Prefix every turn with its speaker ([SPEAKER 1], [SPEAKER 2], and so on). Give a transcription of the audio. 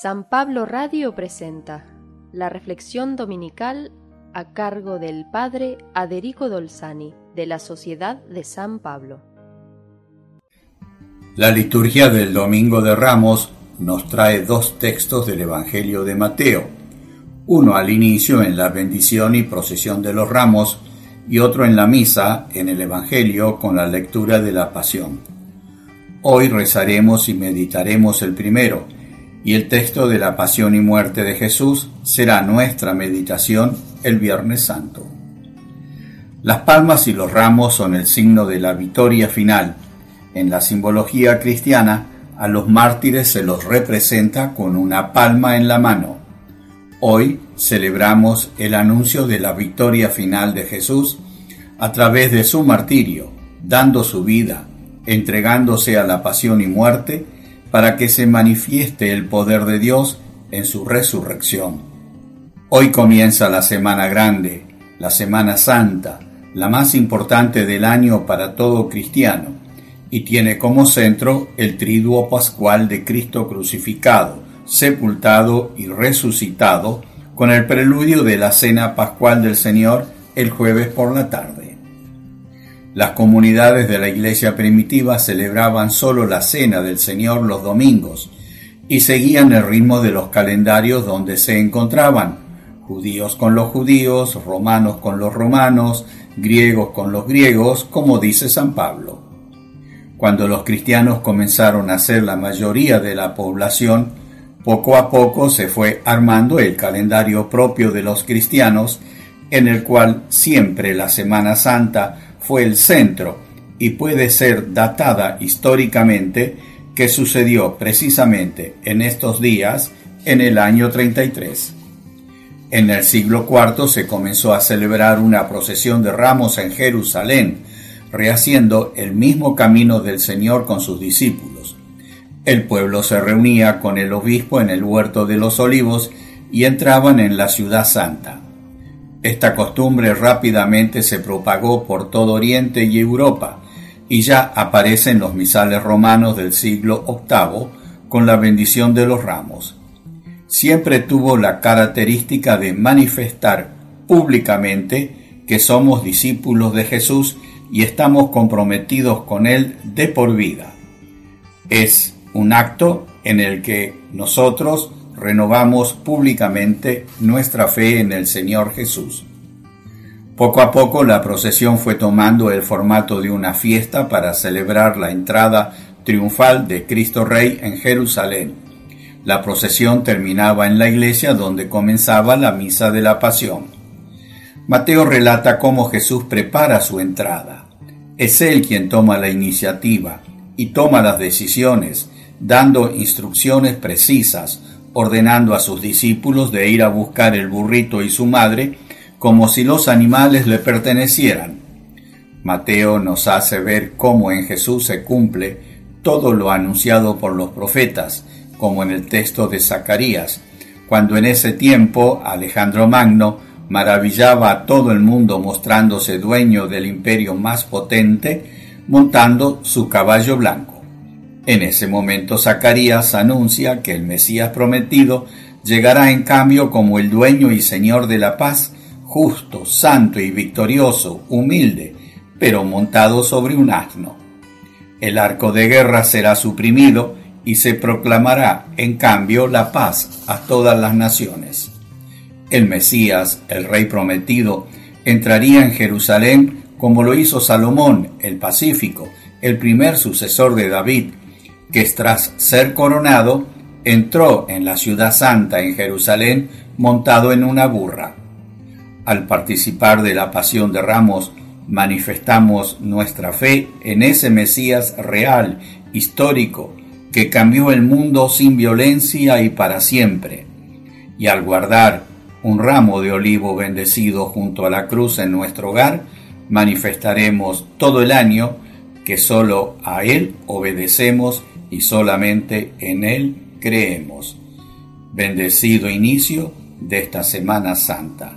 [SPEAKER 1] San Pablo Radio presenta la reflexión dominical a cargo del Padre Aderico Dolzani de la Sociedad de San Pablo.
[SPEAKER 2] La liturgia del Domingo de Ramos nos trae dos textos del Evangelio de Mateo, uno al inicio en la bendición y procesión de los ramos y otro en la misa en el Evangelio con la lectura de la Pasión. Hoy rezaremos y meditaremos el primero, y el texto de la pasión y muerte de Jesús será nuestra meditación el Viernes Santo. Las palmas y los ramos son el signo de la victoria final. En la simbología cristiana, a los mártires se los representa con una palma en la mano. Hoy celebramos el anuncio de la victoria final de Jesús a través de su martirio, dando su vida, entregándose a la pasión y muerte, para que se manifieste el poder de Dios en su resurrección. Hoy comienza la Semana Grande, la Semana Santa, la más importante del año para todo cristiano, y tiene como centro el triduo pascual de Cristo crucificado, sepultado y resucitado, con el preludio de la Cena Pascual del Señor el jueves por la tarde. Las comunidades de la iglesia primitiva celebraban solo la cena del Señor los domingos y seguían el ritmo de los calendarios donde se encontraban, judíos con los judíos, romanos con los romanos, griegos con los griegos, como dice San Pablo. Cuando los cristianos comenzaron a ser la mayoría de la población, poco a poco se fue armando el calendario propio de los cristianos, en el cual siempre la Semana Santa fue el centro y puede ser datada históricamente que sucedió precisamente en estos días en el año 33. En el siglo IV se comenzó a celebrar una procesión de ramos en Jerusalén, rehaciendo el mismo camino del Señor con sus discípulos. El pueblo se reunía con el obispo en el huerto de los olivos y entraban en la ciudad santa. Esta costumbre rápidamente se propagó por todo Oriente y Europa, y ya aparece en los misales romanos del siglo VIII con la bendición de los ramos. Siempre tuvo la característica de manifestar públicamente que somos discípulos de Jesús y estamos comprometidos con Él de por vida. Es un acto en el que nosotros renovamos públicamente nuestra fe en el Señor Jesús. Poco a poco la procesión fue tomando el formato de una fiesta para celebrar la entrada triunfal de Cristo Rey en Jerusalén. La procesión terminaba en la iglesia donde comenzaba la misa de la pasión. Mateo relata cómo Jesús prepara su entrada. Es él quien toma la iniciativa y toma las decisiones, dando instrucciones precisas, ordenando a sus discípulos de ir a buscar el burrito y su madre como si los animales le pertenecieran. Mateo nos hace ver cómo en Jesús se cumple todo lo anunciado por los profetas, como en el texto de Zacarías, cuando en ese tiempo Alejandro Magno maravillaba a todo el mundo mostrándose dueño del imperio más potente, montando su caballo blanco. En ese momento Zacarías anuncia que el Mesías prometido llegará en cambio como el dueño y señor de la paz, justo, santo y victorioso, humilde, pero montado sobre un asno. El arco de guerra será suprimido y se proclamará en cambio la paz a todas las naciones. El Mesías, el Rey prometido, entraría en Jerusalén como lo hizo Salomón, el Pacífico, el primer sucesor de David, que tras ser coronado entró en la ciudad santa en Jerusalén montado en una burra. Al participar de la pasión de ramos, manifestamos nuestra fe en ese Mesías real, histórico, que cambió el mundo sin violencia y para siempre. Y al guardar un ramo de olivo bendecido junto a la cruz en nuestro hogar, manifestaremos todo el año que solo a Él obedecemos y solamente en Él creemos. Bendecido inicio de esta Semana Santa.